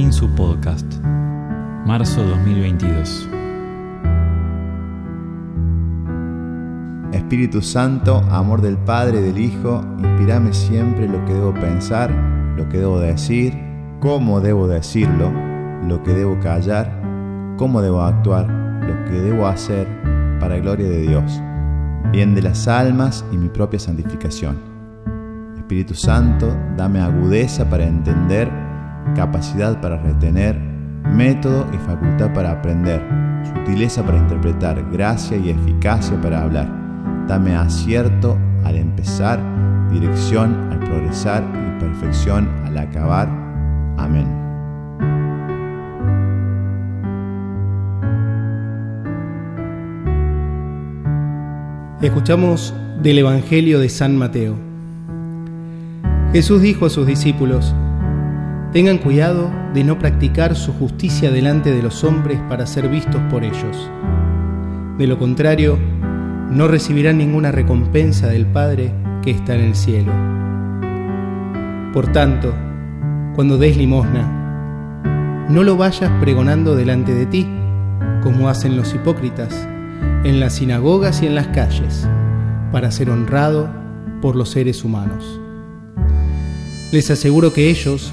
Insu Podcast, marzo 2022. Espíritu Santo, amor del Padre del Hijo, inspirame siempre lo que debo pensar, lo que debo decir, cómo debo decirlo, lo que debo callar, cómo debo actuar, lo que debo hacer para gloria de Dios, bien de las almas y mi propia santificación. Espíritu Santo, dame agudeza para entender, capacidad para retener, método y facultad para aprender, sutileza para interpretar, gracia y eficacia para hablar. Dame acierto al empezar, dirección al progresar y perfección al acabar. Amén. Escuchamos del Evangelio de San Mateo. Jesús dijo a sus discípulos, Tengan cuidado de no practicar su justicia delante de los hombres para ser vistos por ellos. De lo contrario, no recibirán ninguna recompensa del Padre que está en el cielo. Por tanto, cuando des limosna, no lo vayas pregonando delante de ti, como hacen los hipócritas, en las sinagogas y en las calles, para ser honrado por los seres humanos. Les aseguro que ellos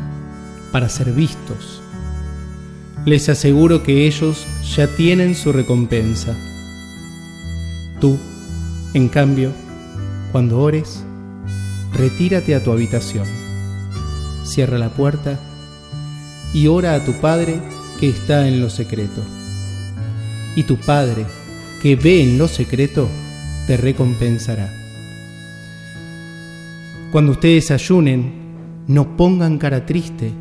para ser vistos. Les aseguro que ellos ya tienen su recompensa. Tú, en cambio, cuando ores, retírate a tu habitación, cierra la puerta y ora a tu Padre que está en lo secreto. Y tu Padre, que ve en lo secreto, te recompensará. Cuando ustedes ayunen, no pongan cara triste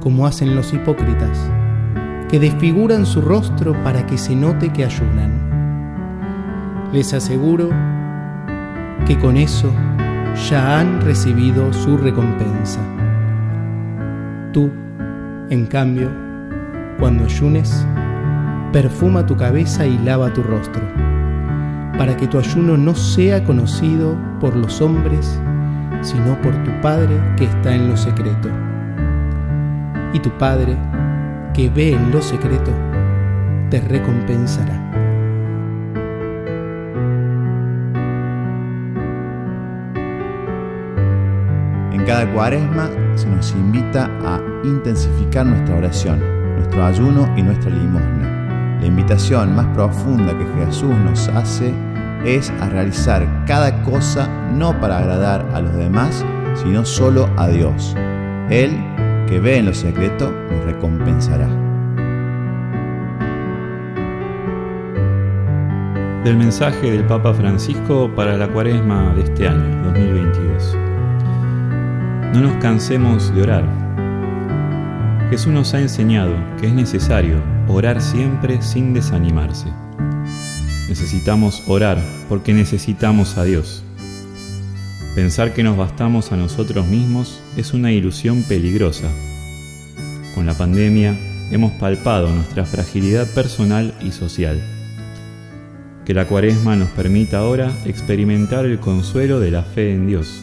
como hacen los hipócritas, que desfiguran su rostro para que se note que ayunan. Les aseguro que con eso ya han recibido su recompensa. Tú, en cambio, cuando ayunes, perfuma tu cabeza y lava tu rostro, para que tu ayuno no sea conocido por los hombres, sino por tu Padre que está en lo secreto y tu Padre, que ve en lo secreto, te recompensará. En cada cuaresma se nos invita a intensificar nuestra oración, nuestro ayuno y nuestra limosna. La invitación más profunda que Jesús nos hace es a realizar cada cosa no para agradar a los demás, sino solo a Dios. Él que ve en lo secreto nos recompensará. Del mensaje del Papa Francisco para la cuaresma de este año, 2022. No nos cansemos de orar. Jesús nos ha enseñado que es necesario orar siempre sin desanimarse. Necesitamos orar porque necesitamos a Dios. Pensar que nos bastamos a nosotros mismos es una ilusión peligrosa. Con la pandemia hemos palpado nuestra fragilidad personal y social. Que la cuaresma nos permita ahora experimentar el consuelo de la fe en Dios,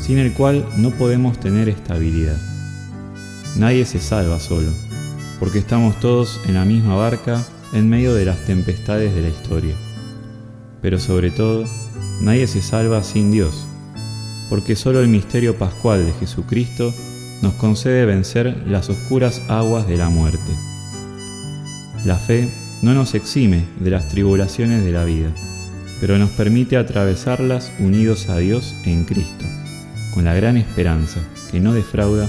sin el cual no podemos tener estabilidad. Nadie se salva solo, porque estamos todos en la misma barca en medio de las tempestades de la historia. Pero sobre todo, nadie se salva sin Dios porque solo el misterio pascual de Jesucristo nos concede vencer las oscuras aguas de la muerte. La fe no nos exime de las tribulaciones de la vida, pero nos permite atravesarlas unidos a Dios en Cristo, con la gran esperanza que no defrauda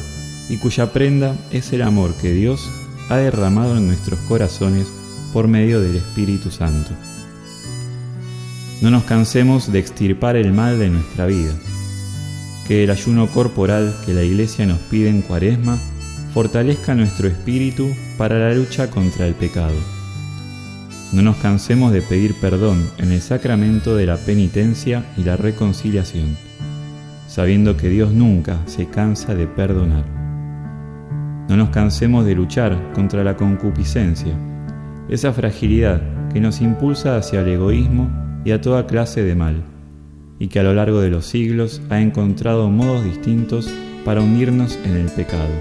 y cuya prenda es el amor que Dios ha derramado en nuestros corazones por medio del Espíritu Santo. No nos cansemos de extirpar el mal de nuestra vida, que el ayuno corporal que la Iglesia nos pide en cuaresma fortalezca nuestro espíritu para la lucha contra el pecado. No nos cansemos de pedir perdón en el sacramento de la penitencia y la reconciliación, sabiendo que Dios nunca se cansa de perdonar. No nos cansemos de luchar contra la concupiscencia, esa fragilidad que nos impulsa hacia el egoísmo y a toda clase de mal, y que a lo largo de los siglos ha encontrado modos distintos para unirnos en el pecado.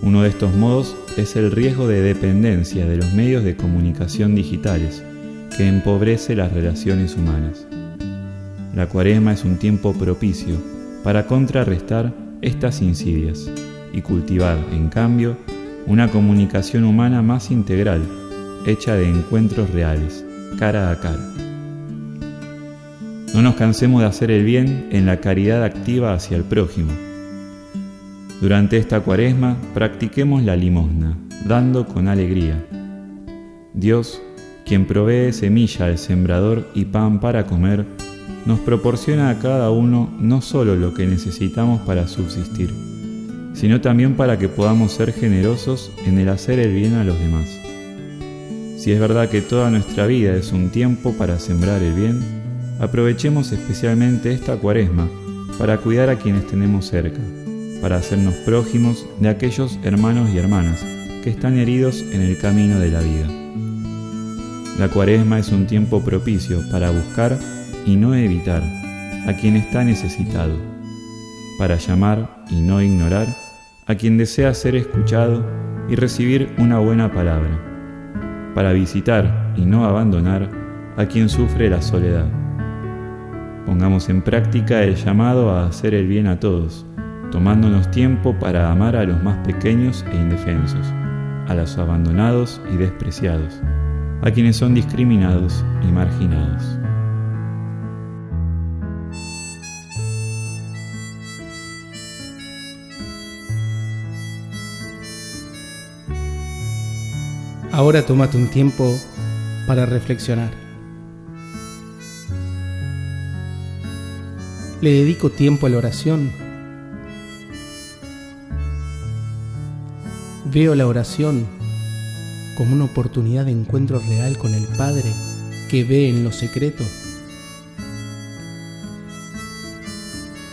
Uno de estos modos es el riesgo de dependencia de los medios de comunicación digitales, que empobrece las relaciones humanas. La cuaresma es un tiempo propicio para contrarrestar estas insidias y cultivar, en cambio, una comunicación humana más integral, hecha de encuentros reales, cara a cara. No nos cansemos de hacer el bien en la caridad activa hacia el prójimo, durante esta cuaresma practiquemos la limosna, dando con alegría. Dios, quien provee semilla al sembrador y pan para comer, nos proporciona a cada uno no solo lo que necesitamos para subsistir, sino también para que podamos ser generosos en el hacer el bien a los demás. Si es verdad que toda nuestra vida es un tiempo para sembrar el bien, aprovechemos especialmente esta cuaresma para cuidar a quienes tenemos cerca para hacernos prójimos de aquellos hermanos y hermanas que están heridos en el camino de la vida. La cuaresma es un tiempo propicio para buscar y no evitar a quien está necesitado, para llamar y no ignorar a quien desea ser escuchado y recibir una buena palabra, para visitar y no abandonar a quien sufre la soledad. Pongamos en práctica el llamado a hacer el bien a todos, tomándonos tiempo para amar a los más pequeños e indefensos, a los abandonados y despreciados, a quienes son discriminados y marginados. Ahora tómate un tiempo para reflexionar. Le dedico tiempo a la oración Veo la oración como una oportunidad de encuentro real con el Padre que ve en lo secreto.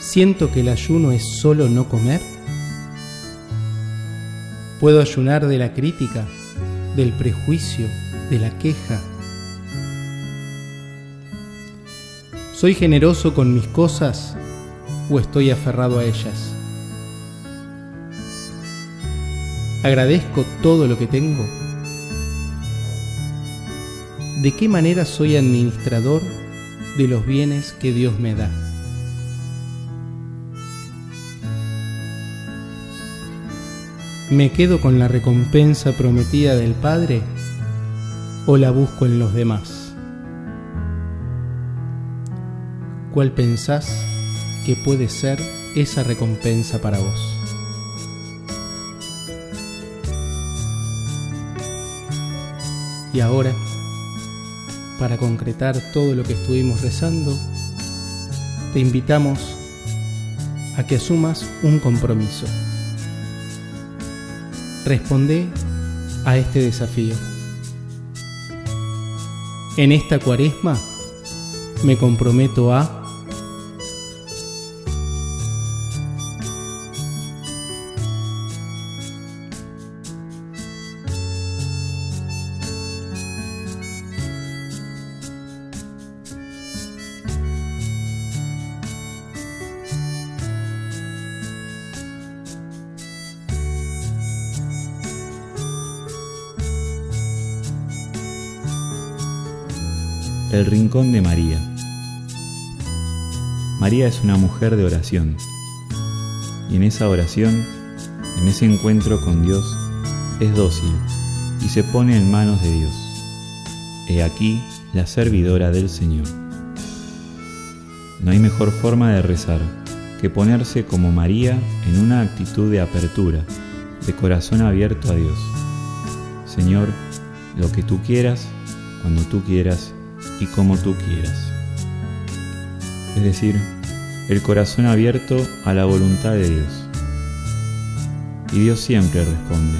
Siento que el ayuno es solo no comer. Puedo ayunar de la crítica, del prejuicio, de la queja. ¿Soy generoso con mis cosas o estoy aferrado a ellas? ¿Agradezco todo lo que tengo? ¿De qué manera soy administrador de los bienes que Dios me da? ¿Me quedo con la recompensa prometida del Padre o la busco en los demás? ¿Cuál pensás que puede ser esa recompensa para vos? Y ahora, para concretar todo lo que estuvimos rezando, te invitamos a que asumas un compromiso. Responde a este desafío. En esta cuaresma me comprometo a El Rincón de María. María es una mujer de oración y en esa oración, en ese encuentro con Dios, es dócil y se pone en manos de Dios. He aquí la servidora del Señor. No hay mejor forma de rezar que ponerse como María en una actitud de apertura, de corazón abierto a Dios. Señor, lo que tú quieras, cuando tú quieras y como tú quieras. Es decir, el corazón abierto a la voluntad de Dios. Y Dios siempre responde.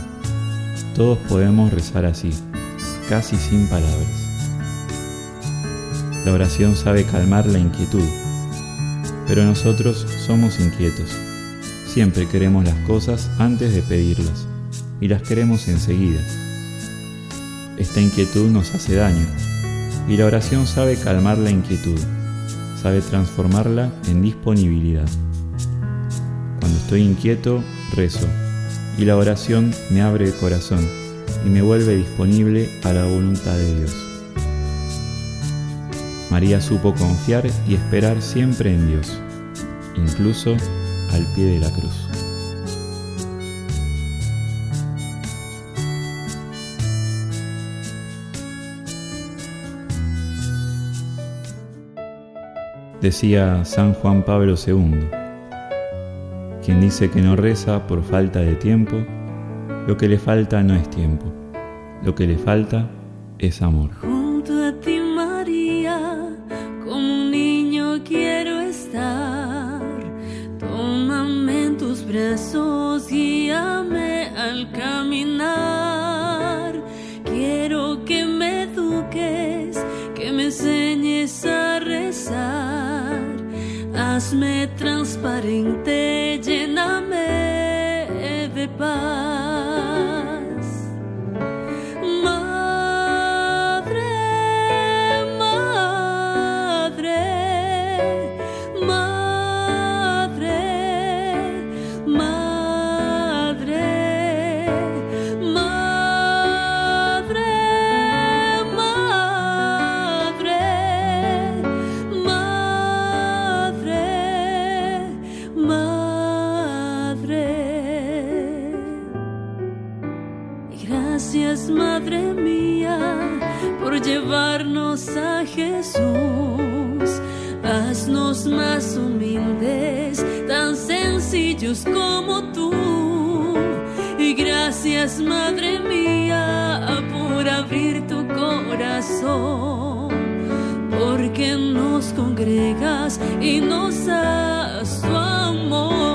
Todos podemos rezar así, casi sin palabras. La oración sabe calmar la inquietud, pero nosotros somos inquietos. Siempre queremos las cosas antes de pedirlas y las queremos enseguida. Esta inquietud nos hace daño y la oración sabe calmar la inquietud, sabe transformarla en disponibilidad. Cuando estoy inquieto, rezo y la oración me abre el corazón y me vuelve disponible a la voluntad de Dios. María supo confiar y esperar siempre en Dios, incluso al pie de la cruz. Decía San Juan Pablo II, quien dice que no reza por falta de tiempo, lo que le falta no es tiempo, lo que le falta es amor. parente llename de paz. Gracias, Madre mía, por llevarnos a Jesús. Haznos más humildes, tan sencillos como tú. Y gracias, Madre mía, por abrir tu corazón, porque nos congregas y nos das tu